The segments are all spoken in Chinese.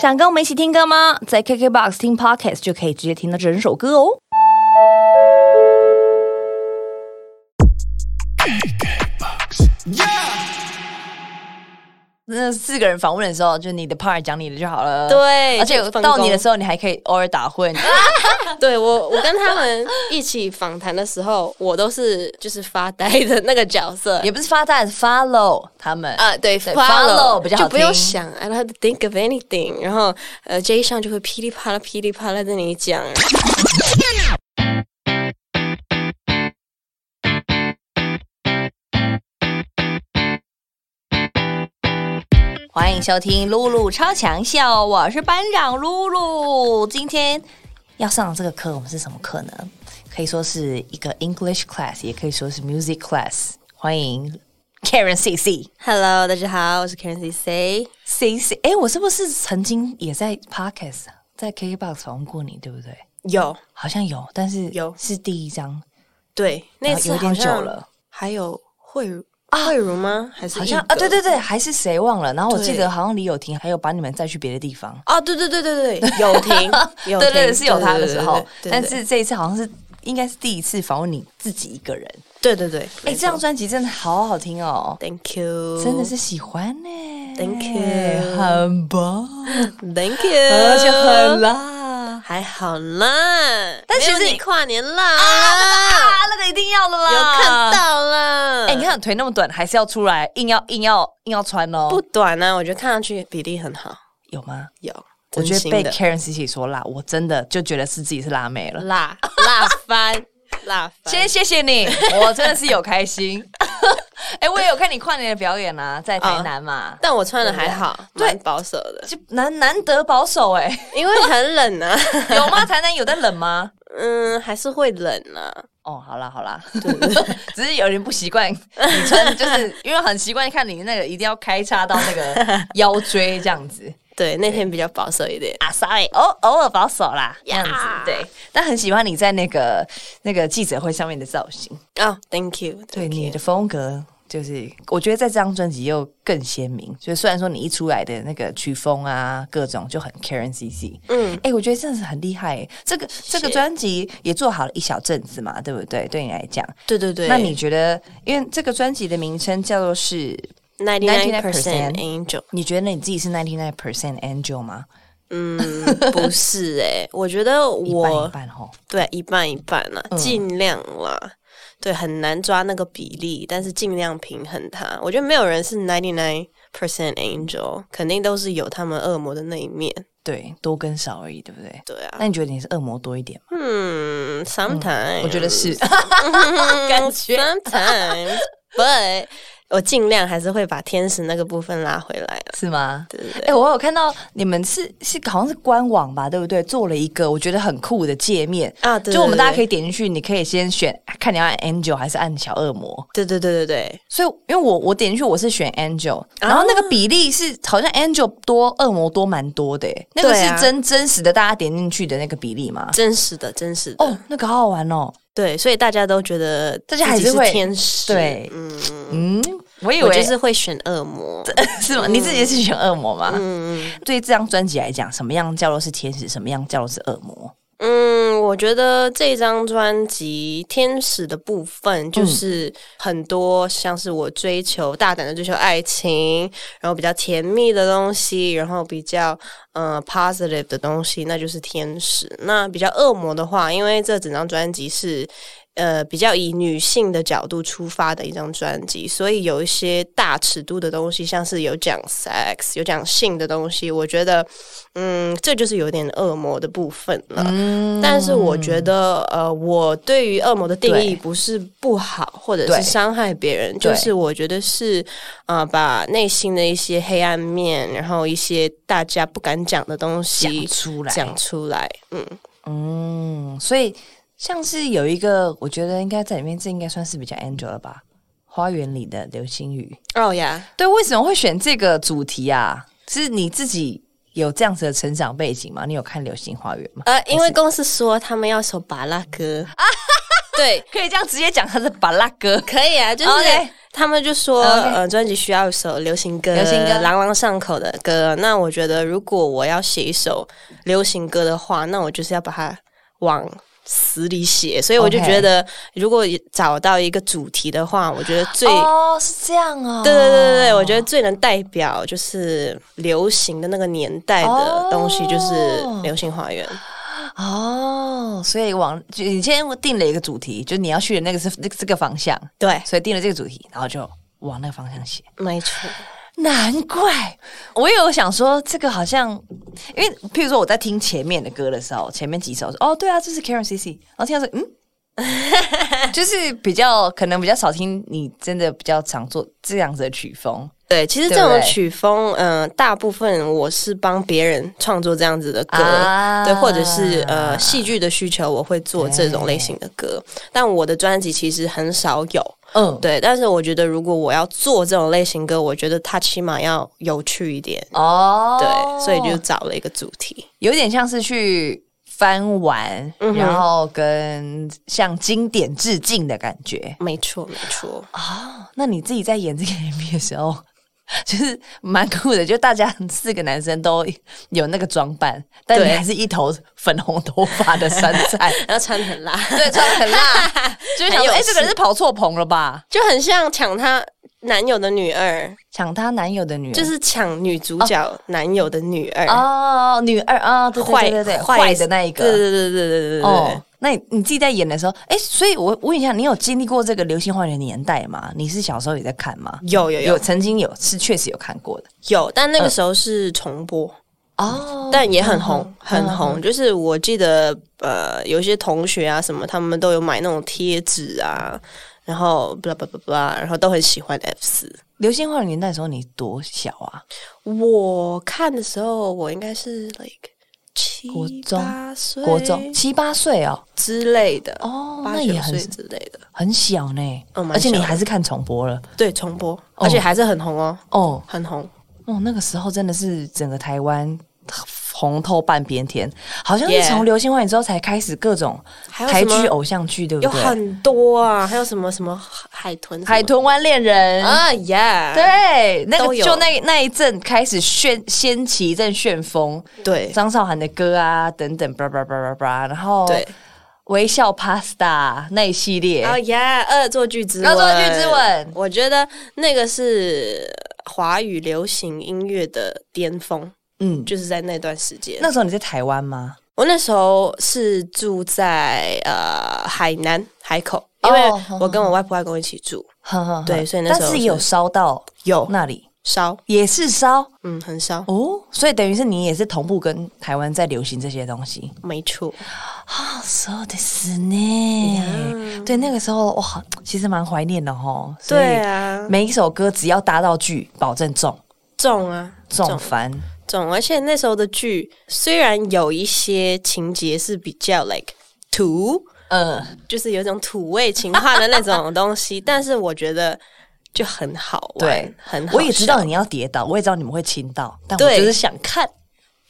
想跟我们一起听歌吗？在 KKBOX 听 Pocket 就可以直接听到整首歌哦。那四个人访问的时候，就你的 part 讲你的就好了。对而且到你的时候，你还可以偶尔打混。对我，我跟他们一起访谈的时候，我都是就是发呆的那个角色。也不是发呆是，follow 他们啊，对对 follow 比较好就不用想，I don't have to think of anything。然后呃，J 上就会噼里啪啦、噼里啪啦跟你讲。欢迎收听露露超强秀，我是班长露露。今天要上的这个课，我们是什么课呢？可以说是一个 English class，也可以说是 music class。欢迎 Karen C C Hello，大家好，我是 Karen C C。C C。哎，我是不是曾经也在 Podcast 在 KKBox 访问过你，对不对？有好像有，但是有是第一张，对，那次有点久了。还有慧茹慧茹吗？还是好像啊，对格对对，还是谁忘了？然后我记得好像李友廷还有把你们载去别的地方。啊，对对对对对，有停，有对对，停 是有他的时候，但是这一次好像是应该是第一次访问你自己一个人。对对对，哎，没这张错专辑真的好好听哦，Thank you，真的是喜欢呢。Thank you 很棒，Thank you，而且很辣。还好啦。但其实你跨年啦，啊，那个一定要的啦，有看。到了。哎，你看腿那么短，还是要出来，硬要硬要硬要穿哦。不短呢，我觉得看上去比例很好，有吗？有。我觉得被 Karen C C 说辣，我真的就觉得是自己是辣妹了。辣辣翻辣翻，先谢谢你，我真的是有开心。哎、我也有看你跨年的表演啊，在台南嘛，但我穿的还好，对蛮保守的，就难难得保守哎、因为很冷啊。有吗？台南有在冷吗？嗯，还是会冷啊。哦，好啦好啦，只是有人不习惯你穿，就是因为很习惯看你那个一定要开叉到那个腰椎这样子对，那天比较保守一点。啊，sorry，偶偶尔保守啦，这样子呀对，但很喜欢你在那个那个记者会上面的造型，哦，Thank you，对你的风格，就是我觉得在这张专辑又更鲜明。所以虽然说你一出来的那个曲风啊，各种就很 Karen CC，嗯，哎、我觉得真的是很厉害耶。这个这个专辑也做好了一小阵子嘛，对不对？对你来讲，对对对。那你觉得，因为这个专辑的名称叫做是，ninety nine percent angel？你觉得你自己是 ninety nine percent angel 吗？嗯，不是哎、我觉得一半我一半吼。对一半一半啦，嗯尽量啦。对，很难抓那个比例，但是尽量平衡它。我觉得没有人是 ninety nine percent angel，肯定都是有他们恶魔的那一面。对，多跟少而已，对不对？对啊，那你觉得你是恶魔多一点吗？嗯，sometimes、我觉得是，感觉 sometimes，but 我尽量还是会把天使那个部分拉回来。是吗？对对哎、对，我有看到你们是是好像是官网吧，对不对？做了一个我觉得很酷的界面啊对就我们大家可以，以点进去，你可以先选看你要按 Angel 还是按小恶魔。对对对对对，所以因为我我点进去我是选 Angel，然后那个比例是好像 Angel 多恶魔多蛮多的耶，那个是真真实的，大家点进去的那个比例吗？真实的，真实的。哦，那个好好玩哦。对，所以大家都觉得大家还是天使。对嗯，嗯，我以为我就是会选恶魔。是吗？你自己是选恶魔吗？嗯嗯对这张专辑来讲，什么样叫做是天使，什么样叫做是恶魔？嗯，我觉得这张专辑天使的部分就是很多像是我追求大胆的追求爱情，然后比较甜蜜的东西，然后比较呃 positive 的东西，那就是天使。那比较恶魔的话，因为这整张专辑是。呃，比较以女性的角度出发的一张专辑，所以有一些大尺度的东西，像是有讲 sex、有讲性的东西，我觉得，嗯，这就是有点恶魔的部分了。嗯但是我觉得，呃，我对于恶魔的定义不是不好，或者是伤害别人，就是我觉得是，呃，把内心的一些黑暗面，然后一些大家不敢讲的东西讲西出来，讲出来。嗯，嗯，所以像是有一个，我觉得应该在里面，这应该算是比较 Angel 了吧？花园里的流星雨，哦呀，对，为什么会选这个主题啊？是你自己有这样子的成长背景吗？你有看《流星花园》吗？呃，因为公司说他们要首巴拉歌啊，对，可以这样直接讲他是巴拉歌。可以啊，就是他们就说呃，专辑需要一首流行歌，流行歌朗朗上口的歌。那我觉得，如果我要写一首流行歌的话，那我就是要把它往死里写。所以我就觉得，如果找到一个主题的话，我觉得最。哦，是这样哦。对对对对对，我觉得最能代表就是流行的那个年代的东西，就是哦《流星花园》。哦，所以往就你今天定了一个主题，就你要去的那个是那个这个方向，对，所以定了这个主题，然后就往那个方向写。没错。难怪。我有想说，这个好像，因为譬如说我在听前面的歌的时候，前面几首说哦，对啊，这是 Karen CC，然后听到说嗯。就是比较可能比较少听，你真的比较常做这样子的曲风。对，其实这种曲风，嗯、大部分我是帮别人创作这样子的歌，啊。对，或者是呃戏剧的需求，我会做这种类型的歌。但我的专辑其实很少有，嗯，对。但是我觉得，如果我要做这种类型歌，我觉得它起码要有趣一点，哦，对，所以就找了一个主题。有点像是去翻玩，嗯然后跟向经典致敬的感觉没错，没错。哦。那你自己在演这个 MV 的时候，就是蛮酷的，就大家四个男生都有那个装扮，但你还是一头粉红头发的山菜，然后穿得很辣，对，穿得很辣，就是想说，很有哎、这个人是跑错棚了吧？就很像抢她男友的女二。抢他男友的女儿。就是抢女主角男友的女二。哦女二啊对对对坏的那一个。对对对对对对那你自己在演的时候哎所以我问一下你有经历过这个流星花园年代吗？你是小时候也在看吗？有有有。曾经有是确实有看过的。有但那个时候是重播。哦。但也很红很红。就是我记得呃有些同学啊什么他们都有买那种贴纸啊然后 blah blah blah blah，然后都很喜欢 F 四。流星花园》年代的时候，你多小啊？我看的时候，我应该是 like 七国中八岁，国中七八岁哦，之类的，哦那也很岁之类的。很小呢。而且你还是看重播了对，重播，而且还是很红哦，哦很红。哦，那个时候真的是整个台湾。红透半边天，好像是 Yeah 从《流星花园》之后才开始各种台剧、偶像剧，对不有对？很多啊，还有什么什么海豚海豚湾恋人。啊呀，对，那个就那那一阵开始旋掀起一阵旋风，对。张韶涵的歌啊等等，叭叭叭叭叭，然后对，微笑 Pasta 那一系列，哦耶，恶作剧之吻，恶作剧之吻。我觉得那个是华语流行音乐的巅峰，嗯，就是在那段时间。那时候你在台湾吗？我那时候是住在呃海南海口，因为哦我跟我外婆外公一起住，呵呵呵对所以那时候但是也有是烧到有那里，烧，也是烧嗯，很烧，哦，所以等于是你也是同步跟台湾在流行这些东西没错，啊，そうですね。对，那个时候哇，其实蛮怀念的哦。所以对啊，每一首歌只要搭到剧，保证中重啊，中翻。 重，而且那时候的剧虽然有一些情节是比较 like 土，呃，就是有一种土味情话的那种东西，但是我觉得就很好玩，对很好我也知道你要跌倒，我也知道你们会亲到，但我对就是想看。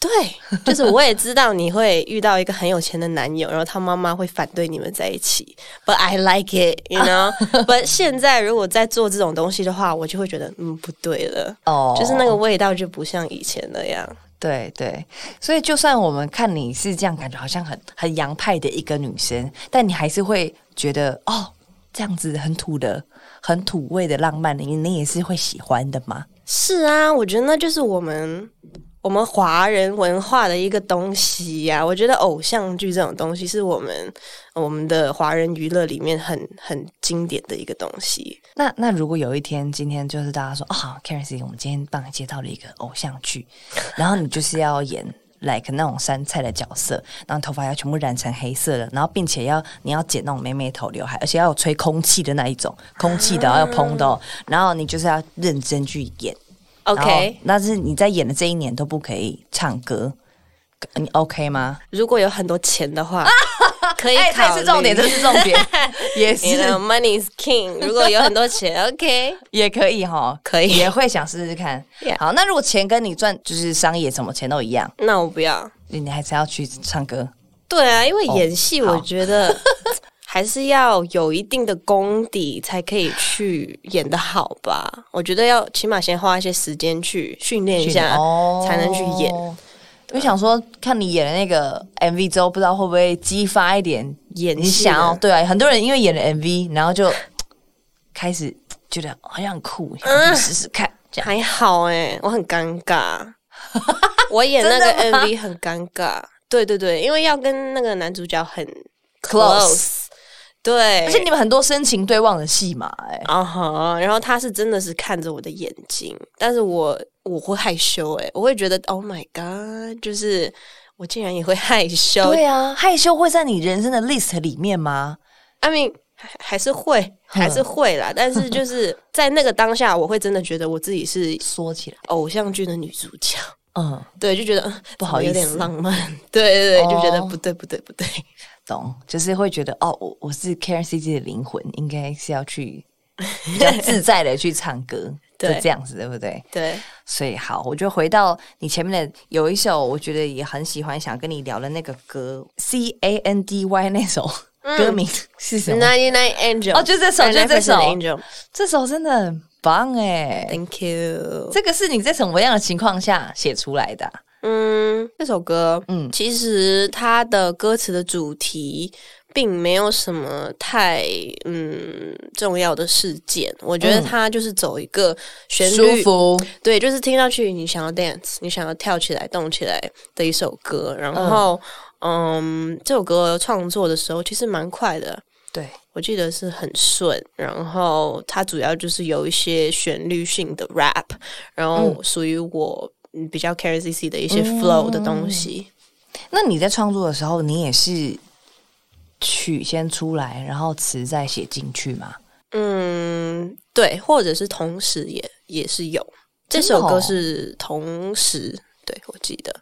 对，就是我也知道你会遇到一个很有钱的男友，然后他妈妈会反对你们在一起，But I like it, you know. But 现在如果在做这种东西的话，我就会觉得嗯不对了，哦就是那个味道就不像以前那样。对对，所以就算我们看你是这样，感觉好像很很洋派的一个女生，但你还是会觉得哦，这样子很土的、很土味的浪漫，你你也是会喜欢的吗？是啊，我觉得那就是我们我们华人文化的一个东西呀、我觉得偶像剧这种东西是我们我们的华人娱乐里面很很经典的一个东西。那那如果有一天，今天就是大家说啊、k a r e n C，我们今天帮你接到了一个偶像剧，然后你就是要演 like 那种山菜的角色，然后头发要全部染成黑色的，然后并且要你要剪那种妹妹头刘海，而且要有吹空气的那一种，空气的要蓬的、哦，然后你就是要认真去演。OK，但是你在演的这一年都不可以唱歌，你 OK 吗？如果有很多钱的话，可以哎，考虑。这是重点，这是重点，也是 You know, money is king。如果有很多钱，OK，也可以哈，可以也会想试试看。好，那如果钱跟你赚就是商业什么钱都一样，那我不要。你你还是要去唱歌。对啊，因为演戏，我觉得还是要有一定的功底才可以去演的好吧？我觉得要起码先花一些时间去训练一下，哦才能去演。我想说，看你演的那个 MV 之后，不知道会不会激发一点你演戏想要对啊？很多人因为演了 MV，然后就开始觉得好像很酷，想试试看。这样还好哎、我很尴尬，我演那个 MV 很尴尬。对对对，因为要跟那个男主角很 Close 对，而且你们很多深情对望的戏嘛，哎，啊哈，然后他是真的是看着我的眼睛，但是我我会害羞哎、我会觉得 Oh my God，就是我竟然也会害羞。对啊，害羞会在你人生的 list 里面吗？I mean 还还是会还是会啦，但是就是在那个当下，我会真的觉得我自己是缩起来，偶像剧的女主角。嗯，对，就觉得嗯不好意思。有点浪漫，对对对，就觉得哦。不对不对不对，懂，就是会觉得哦，我我是 Karen C G 的灵魂，应该是要去 比较自在的去唱歌，就对这样子，对不对？对，所以好，我就回到你前面的有一首，我觉得也很喜欢，想跟你聊的那个歌 C A N D Y 那首歌名是什么？Ninety Nine Angel，哦就这首就这首这首真的很棒哎，Thank！you。这个是你在什么样的情况下写出来的啊、嗯，这首歌，嗯。嗯，其实它的歌词的主题并没有什么太嗯重要的事件，我觉得嗯。它就是走一个旋舒律，服，对，就是听上去你想要 dance，你想要跳起来、动起来的一首歌。然后，嗯这首歌创作的时候其实蛮快的，对，我记得是很顺，然后它主要就是有一些旋律性的 rap，然后属于我嗯比较 Karen CC 的一些 flow 的东西。那你在创作的时候，你也是曲先出来，然后词再写进去吗？嗯，对，或者是同时也也是有这首歌是同时，对我记得。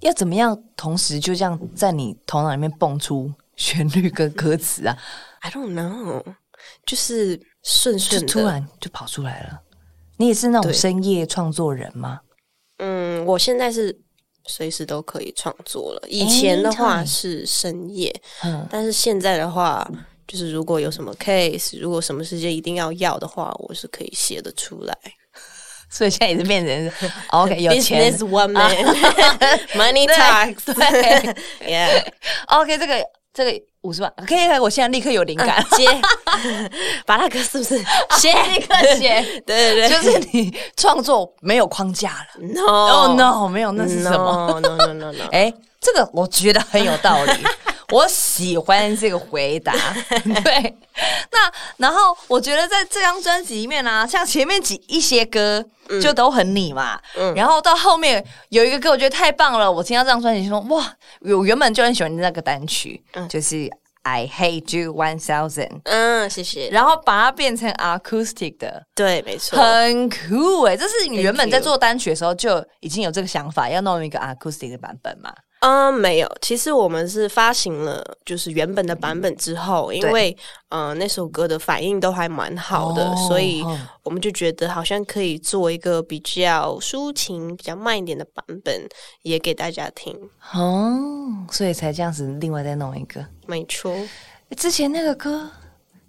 要怎么样同时就这样在你头脑里面蹦出旋律跟歌词啊？I don't know，就是顺顺的，突然就跑出来了。你也是那种深夜创作人吗？嗯，我现在是随时都可以创作了。以前的话是深夜，嗯，但是现在的话，就是如果有什么 case，如果什么时间一定要要的话，我是可以写得出来。所以现在也是变成 OK 有钱 Business woman，money talks，对 yeah，OK 这个这个五十万可以我现在立刻有灵感，接，把那个是不是写？立刻写，对对对，就是你创作没有框架了。no，哦 no，没有，那是什么？No no no no no，哎，这个我觉得很有道理，我喜欢这个回答。对，那然后我觉得在这张专辑里面呢、像前面几一些歌就都很你嘛，嗯然后到后面有一个歌我觉得太棒了，我听到这张专辑就说哇，我原本就很喜欢那个单曲，就是。I hate you one thousand，嗯，谢谢。然后把它变成 acoustic 的，对，没错，很酷哎！这是你原本在做单曲的时候就已经有这个想法，要弄一个 acoustic 的版本嘛？嗯，没有。其实我们是发行了就是原本的版本之后，因对为嗯、呃那首歌的反应都还蛮好的，哦所以哦我们就觉得好像可以做一个比较抒情、比较慢一点的版本，也给大家听。哦，所以才这样子，另外再弄一个。没错，之前那个歌，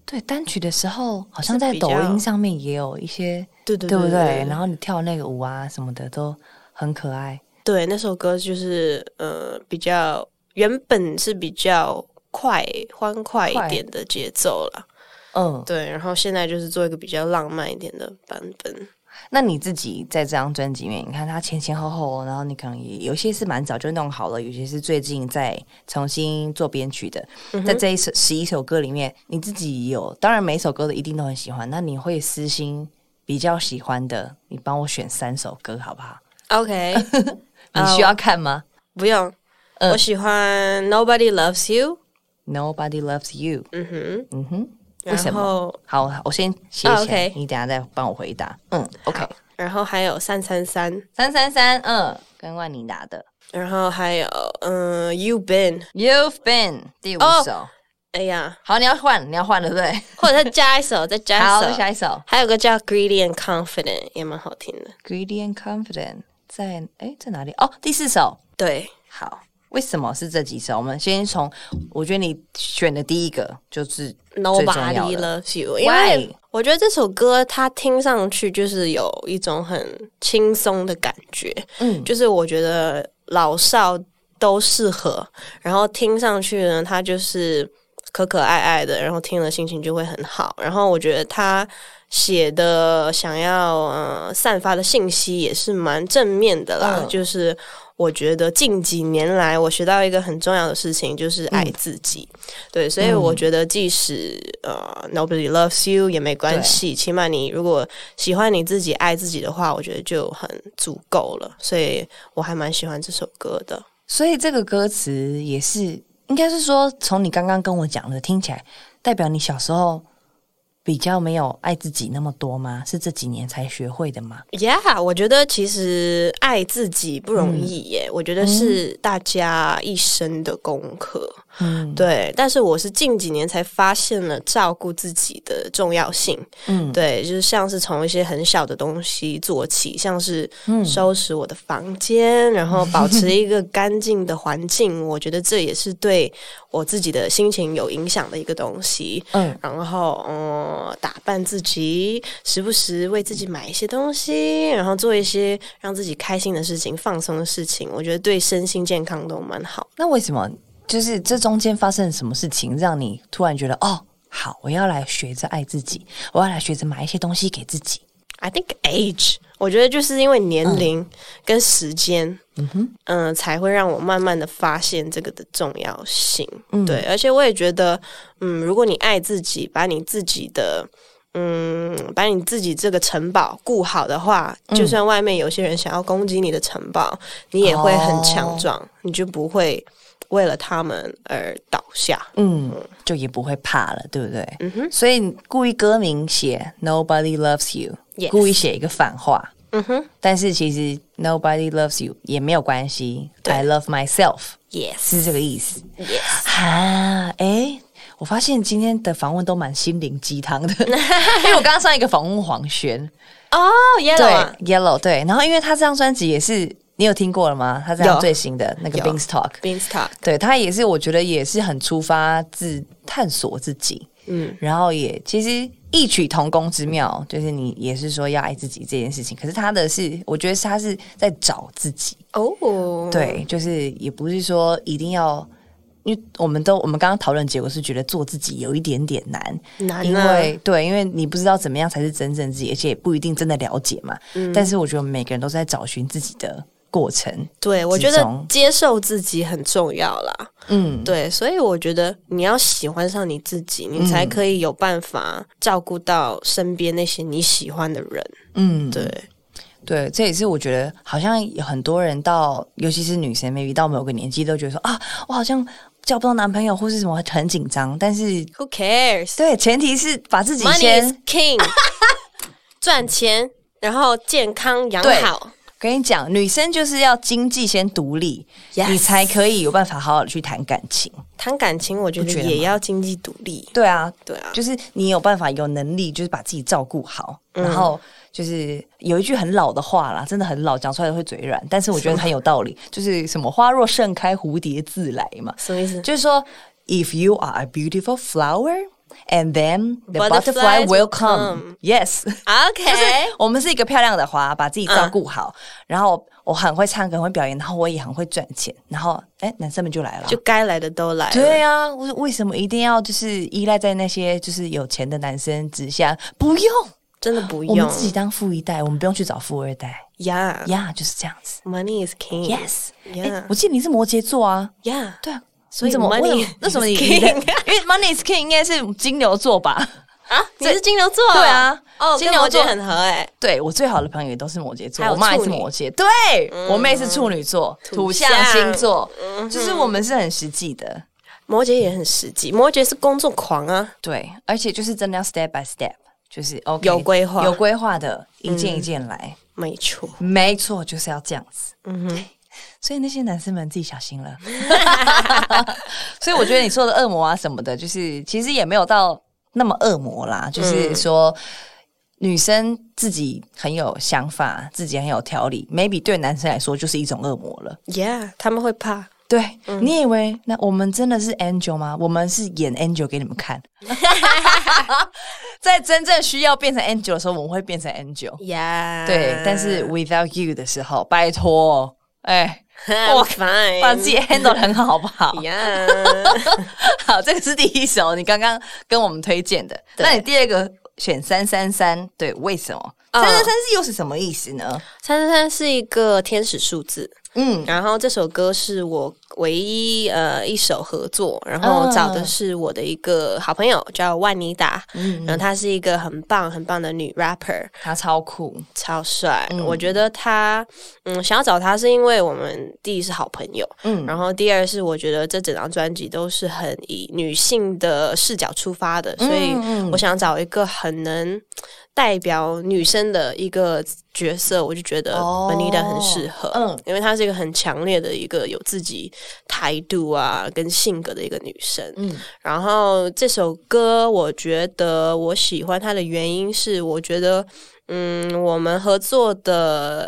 对单曲的时候，好像在抖音上面也有一些，对对对不对？对然后你跳那个舞啊什么的都很可爱。对，那首歌就是呃比较原本是比较快、欢快一快点的节奏啦。嗯，对，然后现在就是做一个比较浪漫一点的版本。那你自己在这张专辑里面，你看它前前后后，然后你可能也有些是蛮早就弄好了，有些是最近在重新做编曲的。在这一首十一首歌里面，你自己有，当然每一首歌的一定都很喜欢，那你会私心比较喜欢的，你帮我选三首歌好不好？OK，你需要看吗、不用，嗯我喜欢 Nobody Loves You。n o b o d y loves you。嗯哼，嗯哼，为什么？好，我先写起啊来，，OK 你等下再帮我回答。嗯，OK，然后还有三三三，三三三，嗯，跟万妮达的然后还有嗯、，You've Been，You've Been 第五哦首。哎呀，好，你要换，你要换了，对不对？或者再加一首，再加，一首，下一首还有个叫 Greedy and Confident 也蛮好听的。Greedy and Confident 在哎在哪里？哦，第四首。对，好，为什么是这几首？我们先从，我觉得你选的第一个就是 Nobody 的 loves you，因为我觉得这首歌它听上去就是有一种很轻松的感觉，嗯，就是我觉得老少都适合，然后听上去呢，它就是可可爱爱的，然后听了心情就会很好。然后我觉得他写的想要呃散发的信息也是蛮正面的啦，嗯就是。我觉得近几年来，我学到一个很重要的事情，就是爱自己。对，所以我觉得，即使呃 nobody loves you 也没关系，起码你如果喜欢你自己、爱自己的话，我觉得就很足够了。所以我还蛮喜欢这首歌的。所以这个歌词也是，应该是说，从你刚刚跟我讲的听起来，代表你小时候比较没有爱自己那么多吗？是这几年才学会的吗？Yeah，我觉得其实爱自己不容易耶，我觉得是大家一生的功课。嗯，对，但是我是近几年才发现了照顾自己的重要性。嗯，对，就是像是从一些很小的东西做起，像是嗯收拾我的房间，然后保持一个干净的环境，我觉得这也是对我自己的心情有影响的一个东西。嗯，然后嗯，打扮自己，时不时为自己买一些东西，然后做一些让自己开心的事情、放松的事情，我觉得对身心健康都蛮好。那为什么就是这中间发生了什么事情，让你突然觉得哦，好，我要来学着爱自己，我要来学着买一些东西给自己？I think age，我觉得就是因为年龄跟时间，嗯哼，嗯、才会让我慢慢的发现这个的重要性。嗯对，而且我也觉得，嗯，如果你爱自己，把你自己的。嗯，把你自己这个城堡顾好的话，嗯就算外面有些人想要攻击你的城堡，你也会很哦强壮，你就不会为了他们而倒下。嗯，就也不会怕了，对不对？嗯哼，所以故意歌名写 “Nobody loves you”，Yes。故意写一个反话。嗯哼。但是其实 nobody loves you 也没有关系对，I love myself，yes 是这个意思。yes，啊，哎，我发现今天的访问都蛮心灵鸡汤的，因为我刚刚上一个访问黄轩，哦，yellow Yellow 对，然后因为他这张专辑也是你有听过了吗？他这张有。最新的那个 Beanstalk，，Beanstalk，对他也是，我觉得也是很出发自探索自己，嗯，然后也其实异曲同工之妙，就是你也是说要爱自己这件事情，可是他的是，我觉得是他是在找自己，哦，对，就是也不是说一定要。因为我们都我们刚刚讨论结果是觉得做自己有一点点难，因难啊。为对，因为你不知道怎么样才是真正自己，而且也不一定真的了解嘛。嗯。但是我觉得每个人都在找寻自己的过程。对，我觉得接受自己很重要啦。嗯，对，所以我觉得你要喜欢上你自己，你才可以有办法照顾到身边那些你喜欢的人。嗯，对，对，这也是我觉得好像有很多人到，尤其是女生，maybe 到某个年纪都觉得说啊，我好像交不到男朋友或是什么很紧张，但是 Who cares? 对，前提是把自己先 king，赚钱，然后健康养好。跟你讲，女生就是要经济先独立 Yes 你才可以有办法好好的去谈感情。谈感情，我觉得也要经济独立。对啊，对啊，就是你有办法有能力，就是把自己照顾好，嗯然后就是有一句很老的话啦，真的很老，讲出来会嘴软，但是我觉得很有道理，就是什么花若盛开，蝴蝶自来嘛，什么意思？就是说，if you are a beautiful flower。And then the butterfly will come. come. Yes，OK，就是我们是一个漂亮的花，把自己照顾好。然后我很会唱歌，很会表演，然后我也很会赚钱。然后，哎，男生们就来了。就该来的都来了。对啊，为为什么一定要就是依赖在那些就是有钱的男生之下？不用，真的不用我们自己当富一代，我们不用去找富二代。Yeah，Yeah，、就是这样子。Money is king. Yes，哎 Yeah. 我记得你是摩羯座啊。Yeah. 对啊，所以你怎么 money 为什么为什么你因为 money is king 应该是金牛座吧？啊，你是金牛座？对啊哦，金牛座很合哎。对我最好的朋友也都是摩羯座，我妈也是摩羯，对、我妹是处女座，土象象星座，就是我们是很实际的。摩羯也很实际，摩羯是工作狂啊。对，而且就是真的要 step by step，就是 OK 有规划有规划的，一件一件来。没错，没错，就是要这样子。嗯哼，所以那些男生们自己小心了。所以我觉得你说的恶魔啊什么的，就是其实也没有到那么恶魔啦，就是说。女生自己很有想法，自己很有条理，maybe 对男生来说就是一种恶魔了。Yeah，他们会怕。对，你以为那我们真的是 angel 吗？我们是演 angel 给你们看，在真正需要变成 angel 的时候，我们会变成 angel。Yeah，，对，但是 without you 的时候，拜托，哎，我把自己 handle 得很好，好不好？呀，好，这个是第一首，你刚刚跟我们推荐的。那你第二个选三三三，对，为什么？三三三是又是什么意思呢？三三三是一个天使数字。嗯，然后这首歌是我唯一呃一首合作，然后找的是我的一个好朋友叫万妮达，嗯。然后她是一个很棒很棒的女 rapper，她超酷。超帅，我觉得她嗯想要找她是因为我们第一是好朋友，嗯，然后第二是我觉得这整张专辑都是很以女性的视角出发的，所以我想找一个很能。代表女生的一个角色，我就觉得 Benita 很适合，嗯，因为她是一个很强烈的一个有自己态度啊跟性格的一个女生，嗯，然后这首歌我觉得我喜欢它的原因是，我觉得，嗯，我们合作的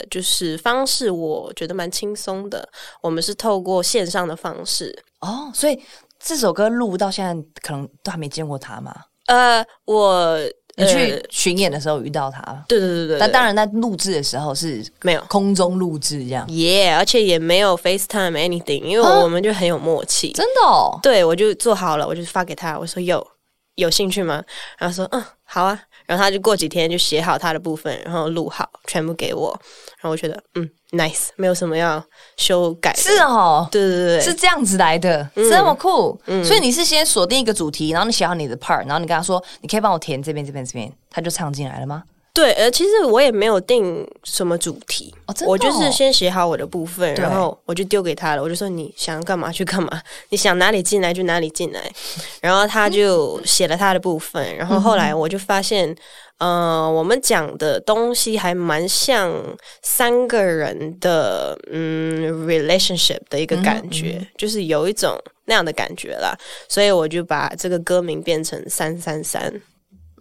呃就是方式，我觉得蛮轻松的，我们是透过线上的方式，哦，所以这首歌录到现在可能都还没见过他嘛？呃，我。你去巡演的时候遇到他，对对对对。但当然，在录制的时候是没有空中录制这样，耶，而且也没有 FaceTime anything，因为我们就很有默契，真的。哦。对，我就做好了，我就发给他，我说有有兴趣吗？然后说嗯，好啊。然后他就过几天就写好他的部分，然后录好，全部给我。然后我觉得嗯，nice，没有什么要修改。是哦，对对对，是这样子来的，这么酷。所以你是先锁定一个主题，然后你写好你的 part，然后你跟他说，你可以帮我填这边、这边、这边，他就唱进来了吗？对，呃，其实我也没有定什么主题，我就是先写好我的部分，然后我就丢给他了。我就说你想干嘛去干嘛，你想哪里进来就哪里进来。然后他就写了他的部分，然后后来我就发现，呃，我们讲的东西还蛮像三个人的嗯 relationship 的一个感觉，就是有一种那样的感觉啦。所以我就把这个歌名变成三三三。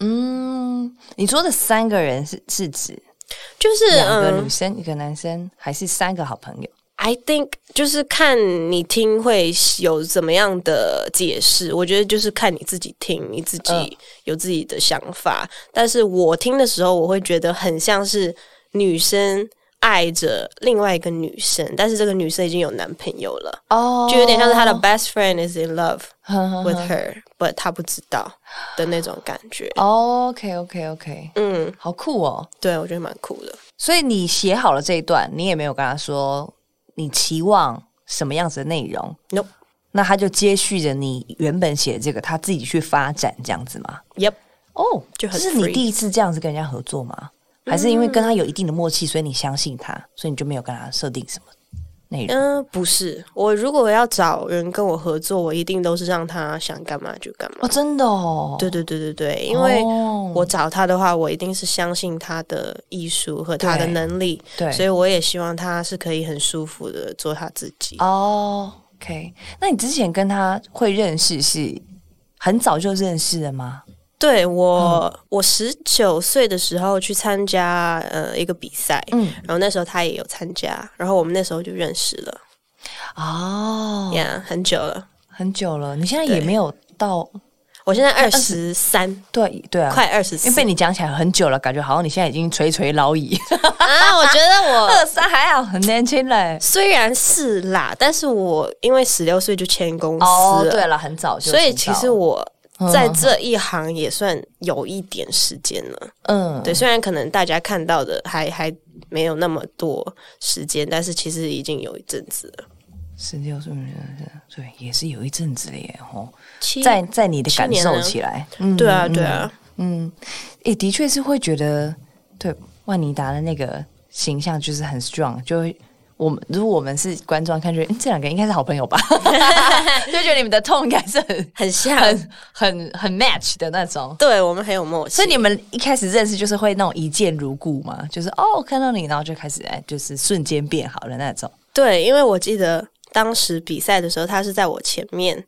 嗯，你说的三个人是是指就是两个女生一个男生，还是三个好朋友？I think 就是看你听会有怎么样的解释。我觉得就是看你自己听，你自己有自己的想法。但是我听的时候，我会觉得很像是女生。爱着另外一个女生，但是这个女生已经有男朋友了，哦，就有点像是她的 best friend is in love with her，but 她不知道的那种感觉。OK OK OK，嗯，好酷哦，对我觉得蛮酷的。所以你写好了这一段，你也没有跟他说你期望什么样子的内容？No，那他就接续着你原本写这个，他自己去发展这样子吗？Yep，哦，就很是你第一次这样子跟人家合作吗？还是因为跟他有一定的默契，所以你相信他，所以你就没有跟他设定什么内容？嗯，不是。我如果要找人跟我合作，我一定都是让他想干嘛就干嘛。哦，真的哦。对对对对对，因为我找他的话，我一定是相信他的艺术和他的能力。对，所以我也希望他是可以很舒服的做他自己。哦，OK。那你之前跟他会认识是很早就认识的吗？对我，我十九岁的时候去参加呃一个比赛，嗯，然后那时候他也有参加，然后我们那时候就认识了。哦，呀，很久了，很久了。你现在也没有到，我现在二十三，对对啊，快二十，因为被你讲起来很久了，感觉好像你现在已经垂垂老矣 啊。我觉得我 二三还好，很年轻嘞。虽然是啦，但是我因为十六岁就签公司，对了，很早就，所以其实我。在这一行也算有一点时间了，嗯，对，虽然可能大家看到的还还没有那么多时间，但是其实已经有一阵子了。十六岁，对，也是有一阵子了耶，吼，在在你的感受起来，对啊，对啊，嗯，也的确是会觉得，对，万妮达的那个形象就是很 strong，就会。我们如果我们是观众，看觉得嗯这两个应该是好朋友吧，就觉得你们的痛应该是很很像、很很很 match 的那种。对我们很有默契。所以你们一开始认识就是会那种一见如故嘛，就是哦看到你，然后就开始哎，就是瞬间变好了那种。对，因为我记得当时比赛的时候，他是在我前面，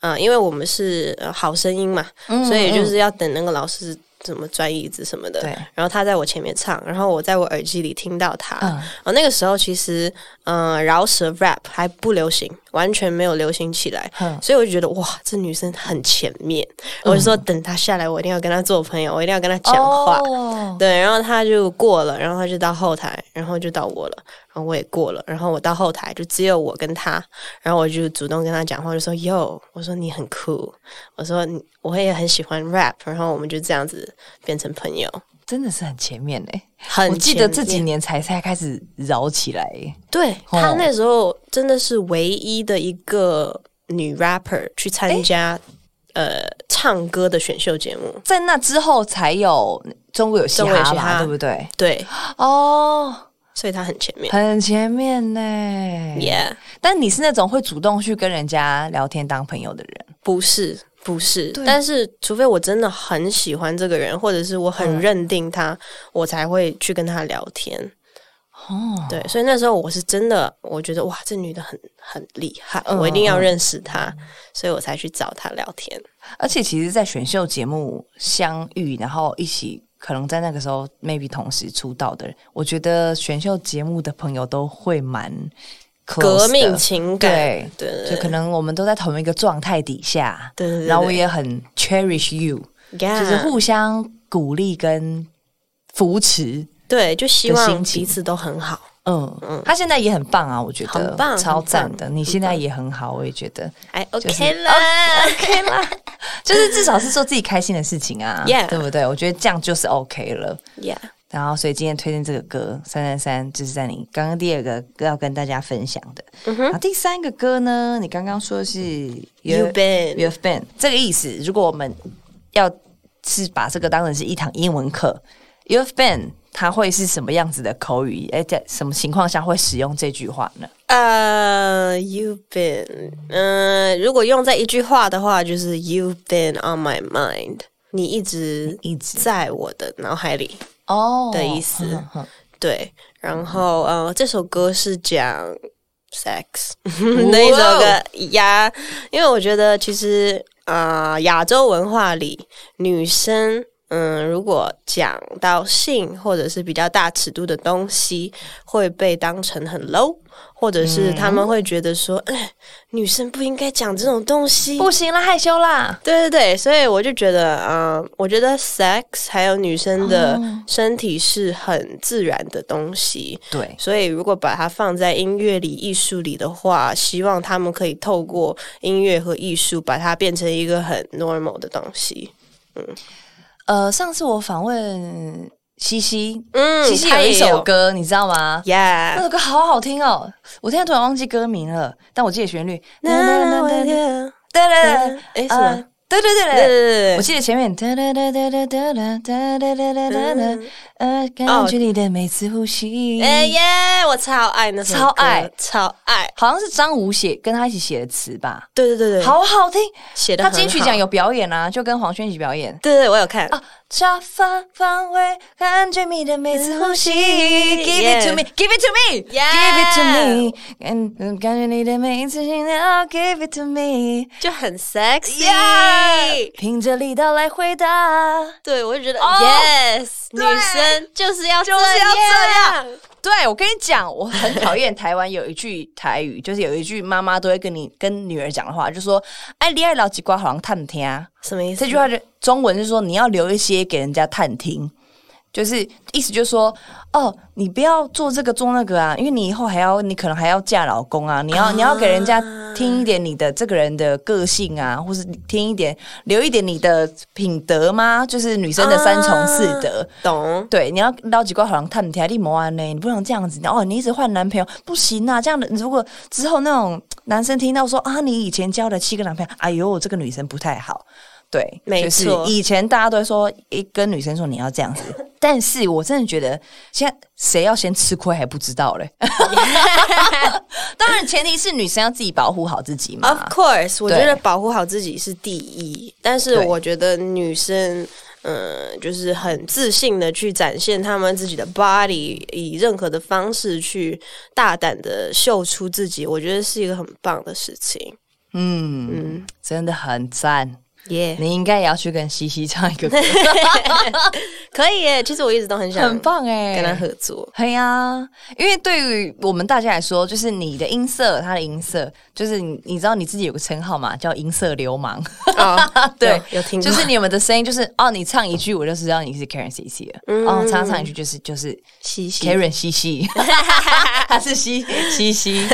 嗯，因为我们是好声音嘛，所以就是要等那个老师。什么转椅子什么的，对。然后他在我前面唱，然后我在我耳机里听到他，嗯。然后那个时候其实嗯、呃饶舌 rap 还不流行，完全没有流行起来，嗯。所以我就觉得哇，这女生很前面，我就说等她下来，我一定要跟她做朋友，我一定要跟她讲话。哦。对，然后他就过了，然后他就到后台，然后就到我了，然后我也过了，然后我到后台就只有我跟他，然后我就主动跟他讲话，就说哟，我说你很酷，我说我也很喜欢 rap，然后我们就这样子变成朋友。真的是很前面嘞。很我记得这几年才才开始绕起来耶。对哦他那时候真的是唯一的一个女 rapper 去参加、呃唱歌的选秀节目，在那之后才有中国有嘻哈对不对？对，哦，所以他很前面。很前面呢。Yeah，但你是那种会主动去跟人家聊天当朋友的人，不是，不是，但是除非我真的很喜欢这个人，或者是我很嗯认定他，我才会去跟他聊天。哦，对，所以那时候我是真的，我觉得哇，这女的很很厉害，嗯我一定要认识她，所以我才去找她聊天。而且其实，在选秀节目相遇，然后一起可能在那个时候 maybe 同时出道的人，我觉得选秀节目的朋友都会蛮革命情感，对对对就可能我们都在同一个状态底下，对对对，然后我也很 cherish you，就就是互相鼓励跟扶持。对，就希望彼此都很好。嗯嗯，他现在也很棒啊，我觉得很棒超赞的。你现在也很好，我也觉得哎，OK 了，OK 啦，就是至少是做自己开心的事情啊对不对？我觉得这样就是 OK 了。Yeah，然后，所以今天推荐这个歌《三三三》，就是在你刚刚第二个歌要跟大家分享的。嗯然后第三个歌呢，你刚刚说的是 You've been You've been 这个意思。如果我们要是把这个当成是一堂英文课，You've been 它会是什么样子的口语？哎，在什么情况下会使用这句话呢？呃、y o u v e been，嗯、如果用在一句话的话，就是 You've been on my mind，你一直一直在我的脑海里。哦的意思对，然后呃，这首歌是讲 sex 那一首歌呀，因为我觉得其实啊，呃亚、洲文化里女生。嗯，如果讲到性或者是比较大尺度的东西，会被当成很 low，或者是他们会觉得说，哎，女生不应该讲这种东西，不行啦，害羞啦。对对对，所以我就觉得，嗯、我觉得 sex 还有女生的哦。身体是很自然的东西，对，所以如果把它放在音乐里、艺术里的话，希望他们可以透过音乐和艺术，把它变成一个很 normal 的东西。呃，上次我访问西西，嗯西西有一首歌，你知道吗？那，Yeah，首歌好好听哦！我现在突然忘记歌名了，但我记得旋律。那我的对对对，哎，什呃么？对对对对我记得前面哒哒哒哒哒哒哒哒哒哒哒哒哒，呃，感觉你的每次呼吸。哎耶！我超爱那首歌，超爱超爱。好像是张武写跟他一起写的词吧，对对对对，好好听。他写的他金曲奖有表演啊，就跟黄轩一起表演。对对，我有看。啊，沙发方位，感觉你的每次呼吸，Give it to me，Give it to me，Give it to me，感感觉你的每一次心跳，Give it to me，就很 sexy，、凭着力道来回答。对我就觉得、哦 yes，女生就是要就是要这样，对，我跟你讲，我很讨厌台湾有一句台语，就是有一句妈妈都会跟你跟女儿讲的话，就说：“哎，你爱老几瓜好像探听啊。”什么意思？这句话就中文是说你要留一些给人家探听，就是意思就是说，哦，你不要做这个做那个啊，因为你以后还要，你可能还要嫁老公啊，你要、你要给人家听一点你的这个人的个性啊，或是听一点留一点你的品德吗？就是女生的三从四德。懂？对，你要捞几块好像探听你莫安呢，你不能这样子哦。你一直换男朋友不行啊，这样的如果之后那种男生听到说啊，你以前交了七个男朋友，哎呦，这个女生不太好。对，没就是错以前大家都会说，一跟女生说你要这样子，但是我真的觉得现在谁要先吃亏还不知道嘞。当然，前提是女生要自己保护好自己嘛。Of course，我对觉得保护好自己是第一，但是我觉得女生。嗯，就是很自信的去展现她们自己的 body，以任何的方式去大胆的秀出自己，我觉得是一个很棒的事情。嗯，嗯，真的很赞。耶、你应该也要去跟西西唱一个歌，可以耶！其实我一直都很想很棒哎、跟他合作。对呀、因为对于我们大家来说，就是你的音色，他的音色，就是你你知道你自己有个称号嘛，叫音色流氓。哦，对有有听过，就是你们的声音，就是哦，你唱一句，我就知道你是 Karen C C 了。哦，唱唱一句就是就是西西 Karen 西西，他是西西西，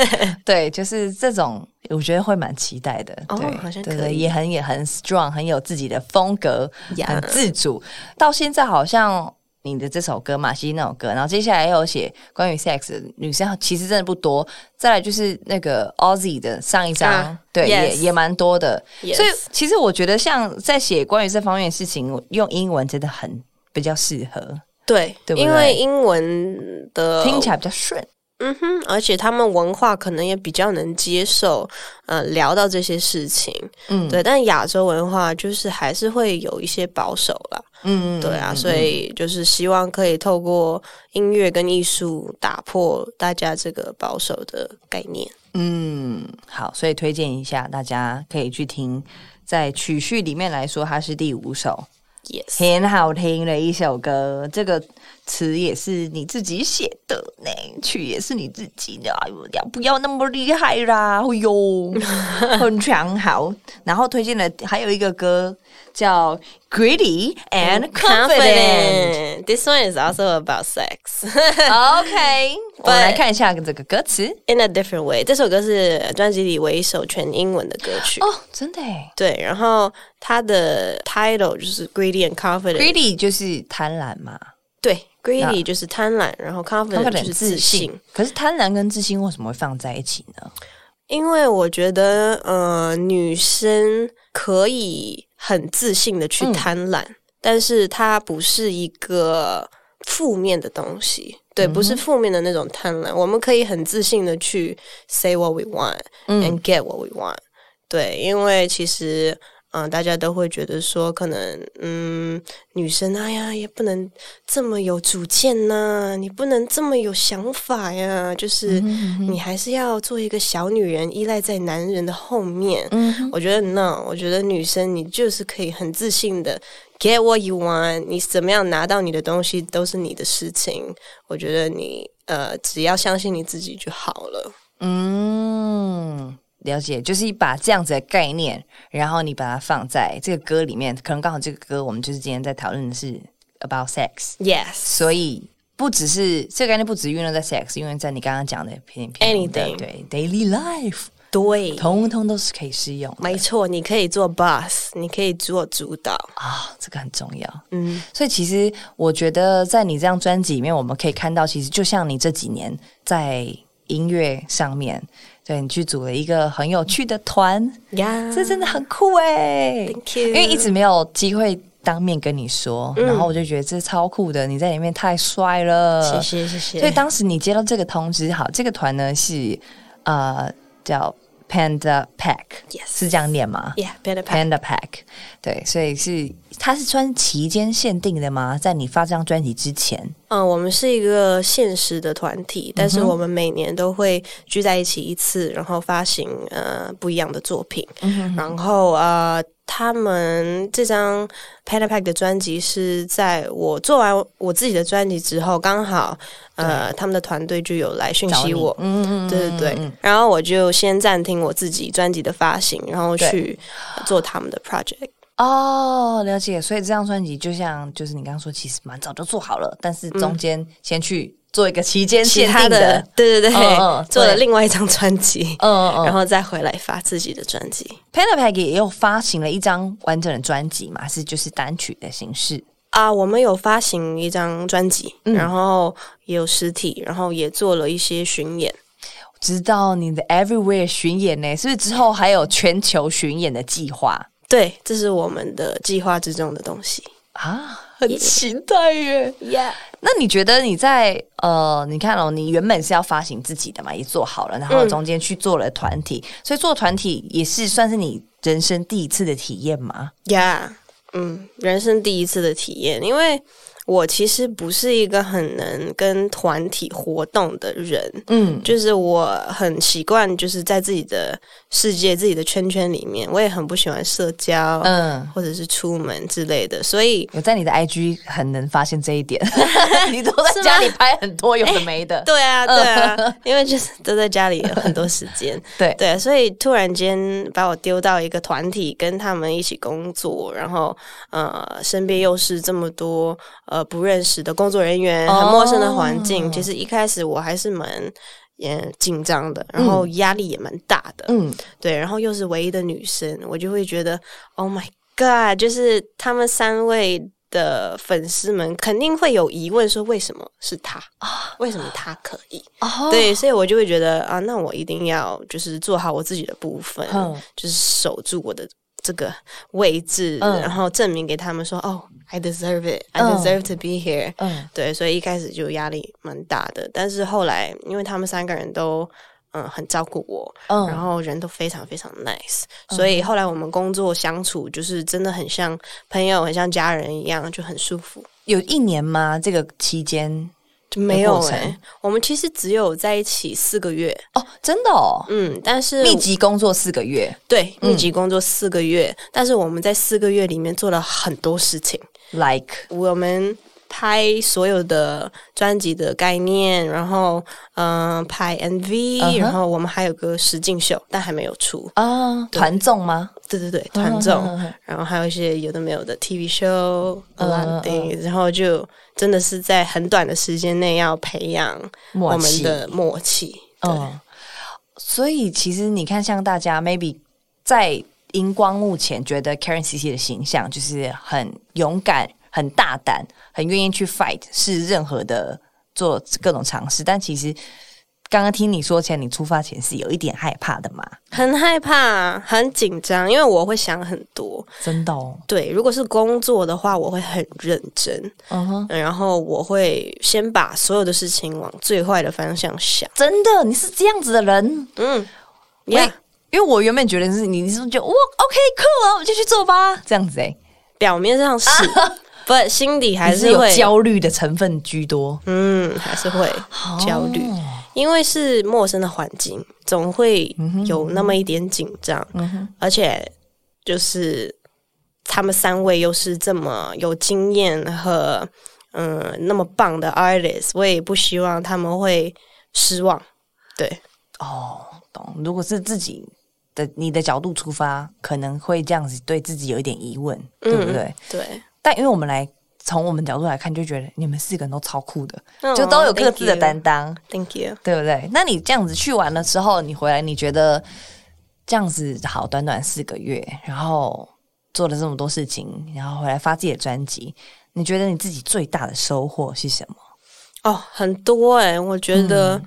对，就是这种，我觉得会蛮期待的。哦对，好像可以对对，也很也很 strong，很有自己的风格，呀很自主。到现在好像。你的这首歌嘛，西西那首歌，然后接下来又有写关于 sex 的女生，其实真的不多。再来就是那个 Ozzy 的上一张，啊对也也蛮多的。所以其实我觉得，像在写关于这方面的事情，用英文真的很比较适合，对，对对因为英文的听起来比较顺。嗯哼，而且他们文化可能也比较能接受，呃，聊到这些事情，嗯，对。但亚洲文化就是还是会有一些保守啦，嗯，嗯对啊，所以就是希望可以透过音乐跟艺术打破大家这个保守的概念。嗯，好，所以推荐一下，大家可以去听。在曲序里面来说，它是第五首，Yes，很好听的一首歌。这个词也是你自己写的呢，曲也是你自己的。哎呦，要不要那么厉害啦？哎呦，很强好。然后推荐的还有一个歌叫《Greedy and Confident》。This one is also about sex OK，我们来看一下这个歌词。in a different way。这首歌是专辑里唯一一首全英文的歌曲。哦，真的耶对，然后它的 title 就是 Greedy and Confident。，Greedy 就是贪婪嘛对，Greedy 就是贪婪，然后 Confident 就是自信。。可是贪婪跟自信为什么会放在一起呢？因为我觉得，呃，女生可以很自信的去贪婪，但是它不是一个负面的东西。对，不是负面的那种贪婪，我们可以很自信的去 say what we want and get what we want。对，因为其实，嗯、大家都会觉得说，可能，嗯，女生哎呀，也不能这么有主见呐、你不能这么有想法呀，就是你还是要做一个小女人，依赖在男人的后面。嗯我觉得 no，我觉得女生你就是可以很自信的 get what you want，你怎么样拿到你的东西都是你的事情。我觉得你呃，只要相信你自己就好了。嗯，了解，就是把这样子的概念，然后你把它放在这个歌里面，可能刚好这个歌我们就是今天在讨论的是 about sex，Yes，所以不只是这个概念，不只运用在 sex，因为在你刚刚讲的偏偏 Anything 对 daily life，对，通通都是可以适用没错，你可以做 boss，你可以做主导。啊，这个很重要。嗯，所以其实我觉得，在你这张专辑里面，我们可以看到，其实就像你这几年在音乐上面，对你去组了一个很有趣的团，呀，这真的很酷哎、Thank you 因为一直没有机会当面跟你说，嗯。然后我就觉得这超酷的，你在里面太帅了，谢谢谢谢。所以当时你接到这个通知，好，这个团呢是呃叫 Panda Pack，Yes 是这样念吗？Yeah, better pack. Panda Pack，对，所以是它是穿期间限定的吗？在你发这张专辑之前，嗯，我们是一个现实的团体，但是我们每年都会聚在一起一次，然后发行呃不一样的作品。然后呃，他们这张 Panda Pack 的专辑是在我做完我自己的专辑之后，刚好呃他们的团队就有来讯息我。嗯对对对，然后我就先暂停我自己专辑的发行，然后去呃做他们的 project。哦，了解。所以这张专辑就像就是你刚刚说，其实蛮早就做好了，但是中间先去做一个期间其限定他的，对对对，嗯嗯 做了另外一张专辑，嗯嗯嗯。然后再回来发自己的专辑 Panda Pack 也有发行了一张完整的专辑嘛，是就是单曲的形式。啊。我们有发行一张专辑，嗯然后也有实体，然后也做了一些巡演。知道你的 Everywhere 巡演呢，是不是之后还有全球巡演的计划对，这是我们的计划之中的东西。啊？很期待耶！Yeah，那你觉得你在呃，你看哦，你原本是要发行自己的嘛，也做好了，然后中间去做了团体，所以做团体也是算是你人生第一次的体验吗？Yeah，嗯，人生第一次的体验，因为我其实不是一个很能跟团体活动的人，嗯，就是我很习惯就是在自己的世界、自己的圈圈里面，我也很不喜欢社交，嗯，或者是出门之类的，所以我在你的 IG 很能发现这一点，你都在家里拍很多有的没的，对啊，对啊，因为就是都在家里有很多时间，对。对，所以突然间把我丢到一个团体，跟他们一起工作，然后呃，身边又是这么多呃不认识的工作人员，很陌生的环境，哦其实一开始我还是蛮。也紧张的，然后压力也蛮大的，嗯，对，然后又是唯一的女生，我就会觉得，Oh my God！就是他们三位的粉丝们肯定会有疑问，说为什么是他啊？为什么他可以？哦，对，所以我就会觉得啊，那我一定要就是做好我自己的部分，嗯就是守住我的这个位置，嗯然后证明给他们说，哦，I deserve it，I 嗯 deserve to be here。嗯对，所以一开始就压力蛮大的，但是后来因为他们三个人都嗯很照顾我，嗯然后人都非常非常 nice，、所以后来我们工作相处就是真的很像朋友，很像家人一样，就很舒服。有一年吗？这个期间就没有过程。哎、我们其实只有在一起四个月，哦，真的哦，嗯，但是密集工作四个月，对嗯。密集工作四个月，但是我们在四个月里面做了很多事情，like？我们拍所有的专辑的概念，然后嗯、呃拍 MV，、然后我们还有个实境秀，但还没有出。啊，团综吗？对对对，团综，然后还有一些有的没有的 TV things，、然后就真的是在很短的时间内要培养我们的默契。对，嗯，所以其实你看，像大家 maybe 在荧光幕前觉得 Karen C C 的形象就是很勇敢、很大胆、很愿意去 fight，是任何的做各种尝试。但其实刚刚听你说起来，你出发前是有一点害怕的嘛？很害怕，很紧张，因为我会想很多。真的哦，对，如果是工作的话，我会很认真，嗯哼，然后我会先把所有的事情往最坏的方向想。真的，你是这样子的人。嗯我也，Yeah，因为我原本觉得是你，你是不是觉得哇，OK，酷啊，我们就去做吧，这样子哎、表面上是，不，心底还还是有会焦虑的成分居多，嗯，还是会焦虑，因为是陌生的环境，总会有那么一点紧张，而且就是他们三位又是这么有经验和嗯那么棒的 artist，我也不希望他们会失望。对，哦，懂。如果是自己的你的角度出发，可能会这样子对自己有一点疑问，对不对？对，但因为我们来从我们角度来看，就觉得你们四个人都超酷的，嗯就都有各自的担当，Thank you。对不对？那你这样子去完了之后，你回来，你觉得这样子好，短短四个月，然后做了这么多事情，然后回来发自己的专辑，你觉得你自己最大的收获是什么？哦，很多哎、我觉得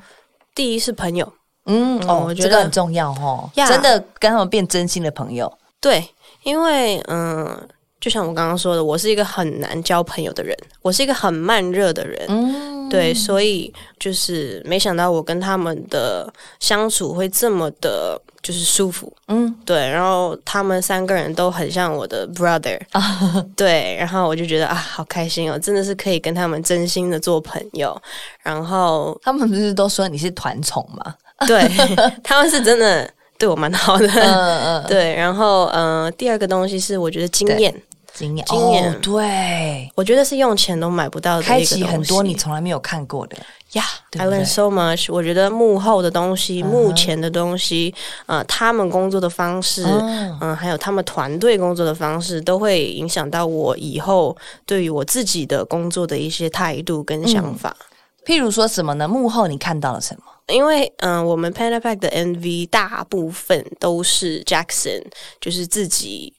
第一是朋友，嗯，哦，我觉得这个很重要哦，真的跟他们变真心的朋友。对，因为嗯，就像我刚刚说的，我是一个很难交朋友的人，我是一个很慢热的人，嗯，对，所以就是没想到我跟他们的相处会这么的，就是舒服，嗯，对，然后他们三个人都很像我的 brother，对，然后我就觉得啊，好开心哦，真的是可以跟他们真心的做朋友，然后他们不是都说你是团宠吗？对 他们是真的对我蛮好的，嗯嗯，对，然后嗯、呃第二个东西是我觉得经验。经验，经验哦对，我觉得是用钱都买不到的开。启很多你从来没有看过的。呀、对 i 不对 learn so much。我觉得幕后的东西、嗯哼幕前的东西，呃，他们工作的方式，嗯、嗯还有他们团队工作的方式，都会影响到我以后对于我自己的工作的一些态度跟想法。譬如说什么呢？幕后你看到了什么？因为嗯、呃我们 Panda Pack 的 MV 大部分都是 Jackson 就是自己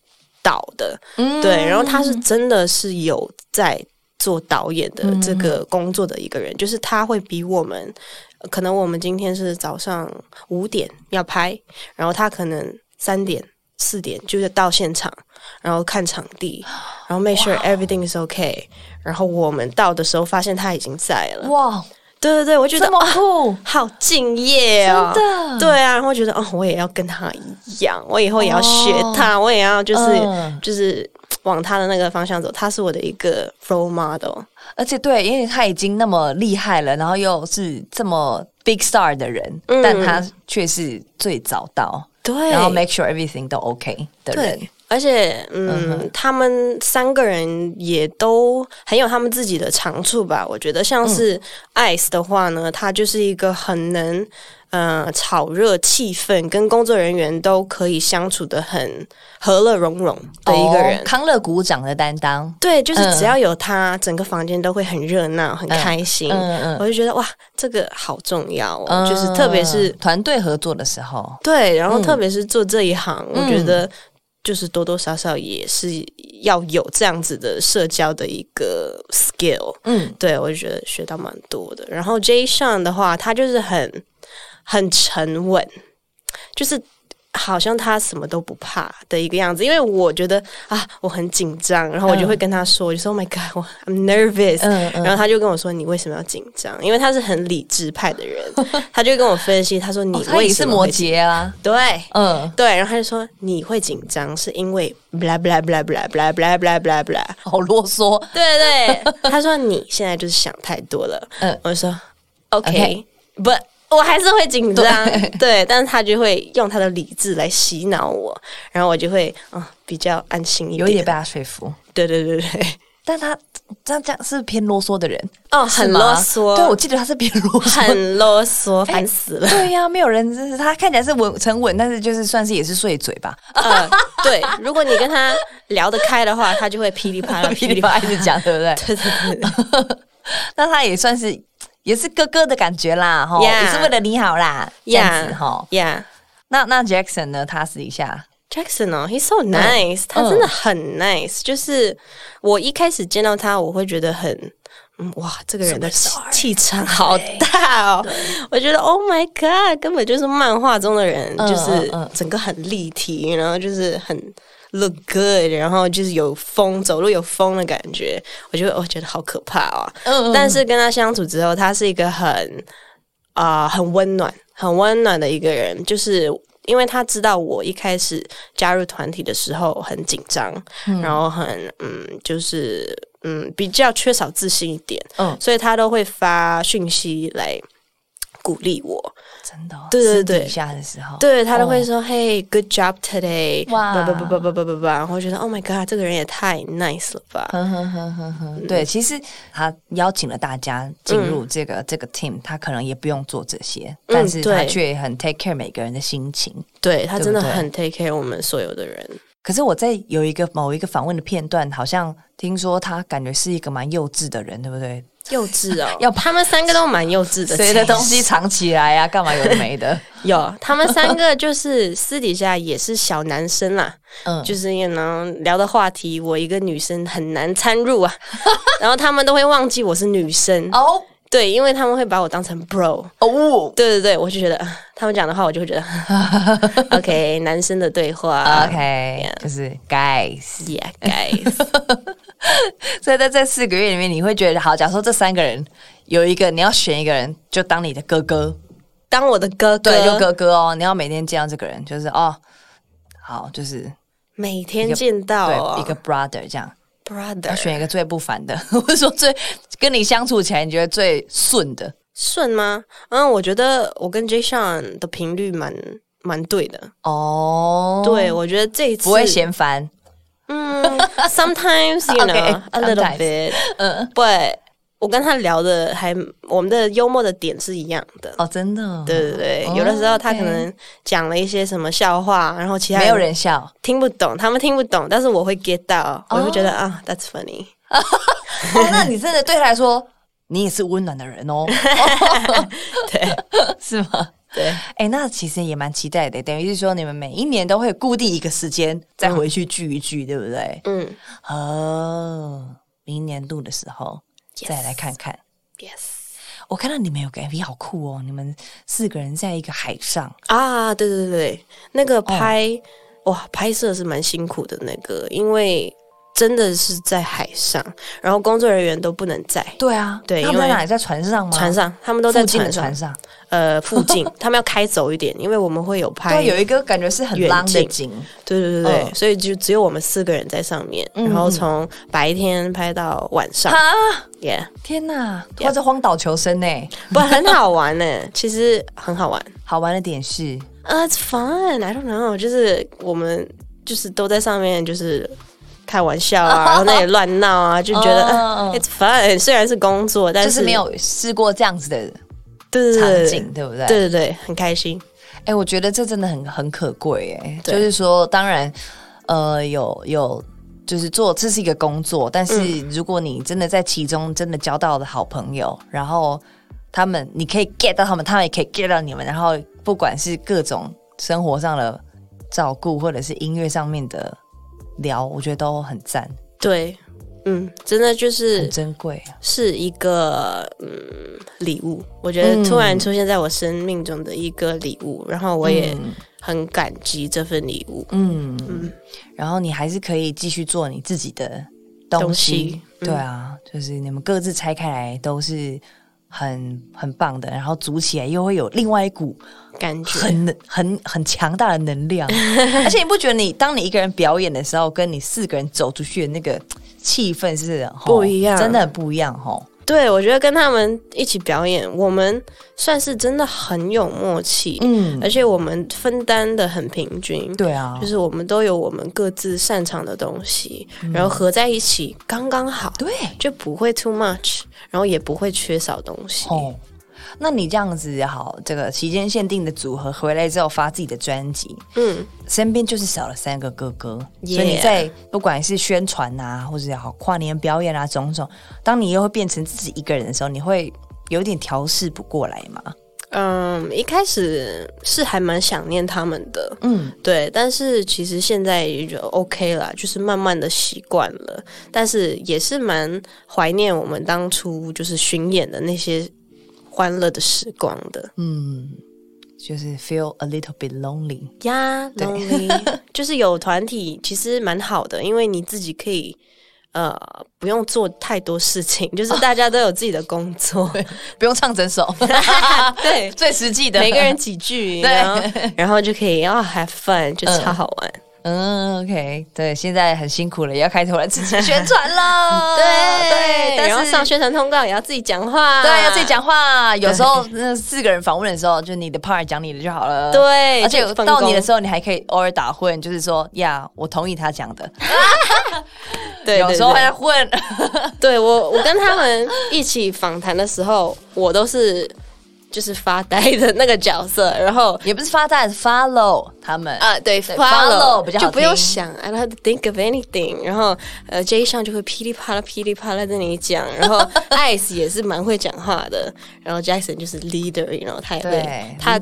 导的，嗯。对，然后他是真的是有在做导演的嗯。这个工作的一个人，就是他会比我们，呃可能我们今天是早上五点要拍，然后他可能三点四点就是到现场，然后看场地，然后 make sure everything is okay，然后我们到的时候发现他已经在了，哇，对对对，我觉得这么啊酷，好敬业哦，真的。对啊，然后觉得哦，我也要跟他一样，我以后也要学他，我也要就是、嗯。就是往他的那个方向走，他是我的一个 role model。而且对，因为他已经那么厉害了，然后又是这么 big star 的人，嗯。但他却是最早到，对。然后 make sure everything 都 OK 的人。对，而且嗯，他们三个人也都很有他们自己的长处吧。我觉得像是 Ice 的话呢，他就是一个很能呃炒热气氛，跟工作人员都可以相处的很和乐融融的一个人。哦康乐鼓掌的担当，对，就是嗯。只要有他，整个房间都会很热闹、很开心。嗯嗯我就觉得哇，这个好重要哦，就是特别是嗯团队合作的时候，对，嗯然后特别是做这一行，我觉得就是多多少少也是要有这样子的社交的一个 skill。嗯，对我就觉得学到蛮多的。然后 J. Sean 的话，他就是很很沉稳，就是。好像他什么都不怕的一个样子，因为我觉得啊，我很紧张，然后我就会跟他说，我就说 “Oh my God，我 I'm nervous”，、嗯嗯。然后他就跟我说：“你为什么要紧张？”因为他是很理智派的人，他就跟我分析，他说：“你为也是摩什么会紧羯啊，对，嗯，对，然后他就说你会紧张是因为 blah blah blah blah blah blah blah blah blah，好啰嗦，对对，他说你现在就是想太多了，嗯。嗯，我就说 OK OK，but 我还是会紧张对，对，但是他就会用他的理智来洗脑我，然后我就会嗯比较安心一点，有一点被他说服。对对对对，但他这样这样是偏啰嗦的人，哦，很啰嗦，对，我记得他是偏啰嗦。很啰嗦，烦死了。对呀、没有人真是他看起来是稳沉稳，但是就是算是也是碎嘴吧，呃，对，如果你跟他聊得开的话，他就会噼里啪啦，噼里啪啦一直讲，对不？对对对对。那他也算是也是哥哥的感觉啦，哈 Yeah 也是为了你好啦，这样子哈。yeah. 那那 Jackson 呢？他私底下 Jackson 哦，He's so nice，、他真的很 nice。就是我一开始见到他，我会觉得很。嗯，哇，这个人的气场好大哦！我觉得 Oh my God，根本就是漫画中的人，嗯就是整个很立体，然后就是很 look good，然后就是有风，走路有风的感觉。我就我觉得好可怕啊。嗯但是跟他相处之后，他是一个很啊、很温暖、很温暖的一个人，就是。因为他知道我一开始加入团体的时候很紧张，然后很嗯，就是嗯比较缺少自信一点，嗯，所以他都会发讯息来鼓励我。真的哦、对对对下的时候，对他都会说：“嘿、g o o d job today！” 哇不不不不不不不，然后觉得 “Oh my god”，这个人也太 nice 了吧？呵呵呵呵呵，对，其实他邀请了大家进入这个、这个 team，他可能也不用做这些，但是他对却很 take care 每个人的心情。对他真的很 take care 我们所有的人。可是我在有一个某一个访问的片段，好像听说他感觉是一个蛮幼稚的人，对不对？幼稚哦，有他们三个都蛮幼稚的，谁的东西藏起来啊？干嘛有的没的？有，他们三个就是私底下也是小男生啦，嗯，就是也能聊的话题，我一个女生很难参入啊，然后他们都会忘记我是女生，哦对，因为他们会把我当成 bro，哦对对对，我就觉得啊 他们讲的话，我就会觉得 OK，男生的对话，OK，就是 guys。，Yeah guys，所以在这四个月里面，你会觉得好。假如说这三个人有一个，你要选一个人，就当你的哥哥，当我的哥哥，对，就哥哥哦。你要每天见到这个人，就是哦，好，就是每天见到一个 brother 这样。要 brother 选一个最不烦的，或者说最跟你相处起来你觉得最顺的。顺吗？嗯，我觉得我跟 J. Sean 的频率蛮蛮对的。哦，对，我觉得这一次不会嫌烦。嗯，sometimes you know Okay, a little sometimes. bit，嗯，but 我跟他聊的还我们的幽默的点是一样的。哦，真的哦，对对对，哦有的时候他可能讲了一些什么笑话，然后其他没有人笑。听不懂，他们听不懂，但是我会 get 到，我会觉哦得啊，that's funny。哦，那你真的对他来说，你也是温暖的人哦，对是吗？对，哎、那其实也蛮期待的，等于是说你们每一年都会固定一个时间再回去聚一聚，对不对？嗯哦，明年度的时候再来看看。，yes. 我看到你们有个 MV 好酷哦，你们四个人在一个海上，啊，对对对对，那哦。个拍、哇拍摄是蛮辛苦的那个，因为真的是在海上，然后工作人员都不能在对啊，对他们在哪里？在船上吗？船上，他们都在船上，船上，呃，附近 他们要开走一点，因为我们会有拍，对，有一个感觉是很远浪的景景，对对对对，嗯所以就只有我们四个人在上面，嗯然后从白天拍到晚上啊！，yeah，天哪，或者荒岛求生呢？不很好玩呢，其实很好玩。好玩的点是，呃、i t s fun. I don't know，就是我们就是都在上面就是开玩笑啊，然后那里乱闹啊，就觉得、it's fun。虽然是工作，但就是是没有试过这样子的对对对场景，对不对？对对对，很开心。哎、我觉得这真的很很可贵哎，对就是说，当然，呃，有有，就是做这是一个工作，但是嗯如果你真的在其中真的交到了好朋友，然后他们你可以 get 到他们，他们也可以 get 到你们，然后不管是各种生活上的照顾，或者是音乐上面的聊，我觉得都很赞，对，嗯，真的就是很珍贵啊。是一个嗯礼物，我觉得突然出现在我生命中的一个礼物，然后我也嗯。很感激这份礼物。嗯，然后你还是可以继续做你自己的东东西，西。嗯。对啊，就是你们各自拆开来都是很很棒的，然后组起来又会有另外一股感觉很很很强大的能量，而且你不觉得你当你一个人表演的时候，跟你四个人走出去的那个气氛是不一样真的很不一样吼。对，我觉得跟他们一起表演，我们算是真的很有默契，嗯，而且我们分担的很平均。对啊，就是我们都有我们各自擅长的东西，然后合在一起刚刚好，对就不会 too much，然后也不会缺少东西。哦。那你这样子好，这个期间限定的组合回来之后发自己的专辑，嗯，身边就是少了三个哥哥所以你在不管是宣传啊，或者好跨年表演啊，种种，当你又会变成自己一个人的时候，你会有点调试不过来嘛？嗯，一开始是还蛮想念他们的，嗯，对，但是其实现在也就 OK 啦，就是慢慢的习惯了，但是也是蛮怀念我们当初就是巡演的那些欢乐的时光的嗯，就是 feel a little bit lonely。呀。对 就是有团体其实蛮好的，因为你自己可以。呃，不用做太多事情，就是 大家都有自己的工作，不用唱整首，对，最实际的。每个人几句，对。然后然后就可以啊、have fun，就超好玩。嗯，OK，对，现在很辛苦了，也要开始自己宣传了。对，但然后是上宣传通告也要自己讲话，对，要自己讲话。有时候那四个人访问的时候，就你的 part 讲你的就好了。。对，而且到你的时候，你还可以偶尔打混，就是说呀，我同意他讲的。对，有时候对会混，对我，我跟他们一起访谈的时候，我都是就是发呆的那个角色，然后也不是发呆，follow 他们。啊，对对 follow 比较就不用想，I don't have to think of anything。然后呃，J 上就会噼里啪啦噼里啪啦在那里讲，然后 Ice 也是蛮会讲话的，然后 Jackson 就是 leader，然后他也会对他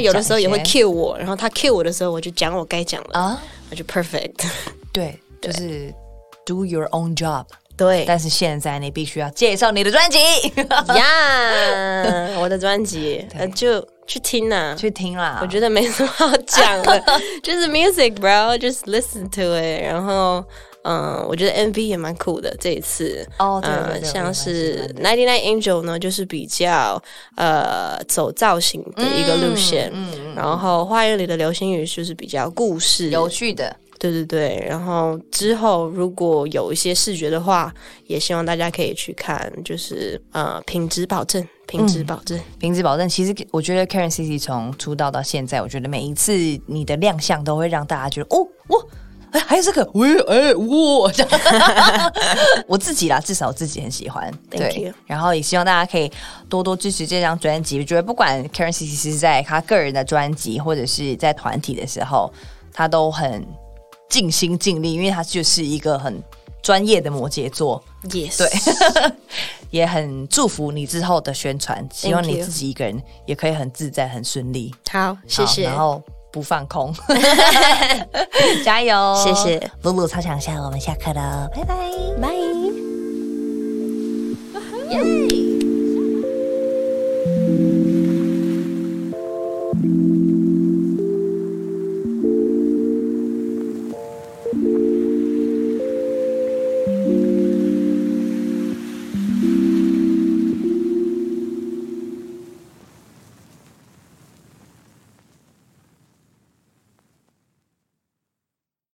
有的时候也会讲一些 cue 我，然后他 cue 我的时候，我就讲我该讲的，啊，我就 perfect。对，就是 do your own job。对。但是现在你必须要介绍你的专辑，呀，我的专辑呃就去听啦、去听啦。我觉得没什么好讲的，就是 music bro，just listen to it。然后，嗯，我觉得 MV 也蛮酷的。这一次，哦对对嗯像是 Ninety Nine Angel 呢，就是比较呃走造型的一个路线。嗯。然后花园里的流星雨就是比较故事，有趣的，对对对。然后之后如果有一些视觉的话，也希望大家可以去看，就是呃品质保证，品质保证。品质保证。其实我觉得 Karen C C 从出道到现在，我觉得每一次你的亮相都会让大家觉得哦哇。哎，还有这个，喂，哎，哇！这样 我自己啦，至少我自己很喜欢。Thank 对 you，然后也希望大家可以多多支持这张专辑。我觉得不管 Karen C C 是在他个人的专辑，或者是在团体的时候，他都很尽心尽力，因为他就是一个很专业的摩羯座。Yes，对，也很祝福你之后的宣传，希望你自己一个人也可以很自在、很顺利。好，谢谢然。后不放空，加油！谢谢，露露超强下，我们下课了，拜拜。拜。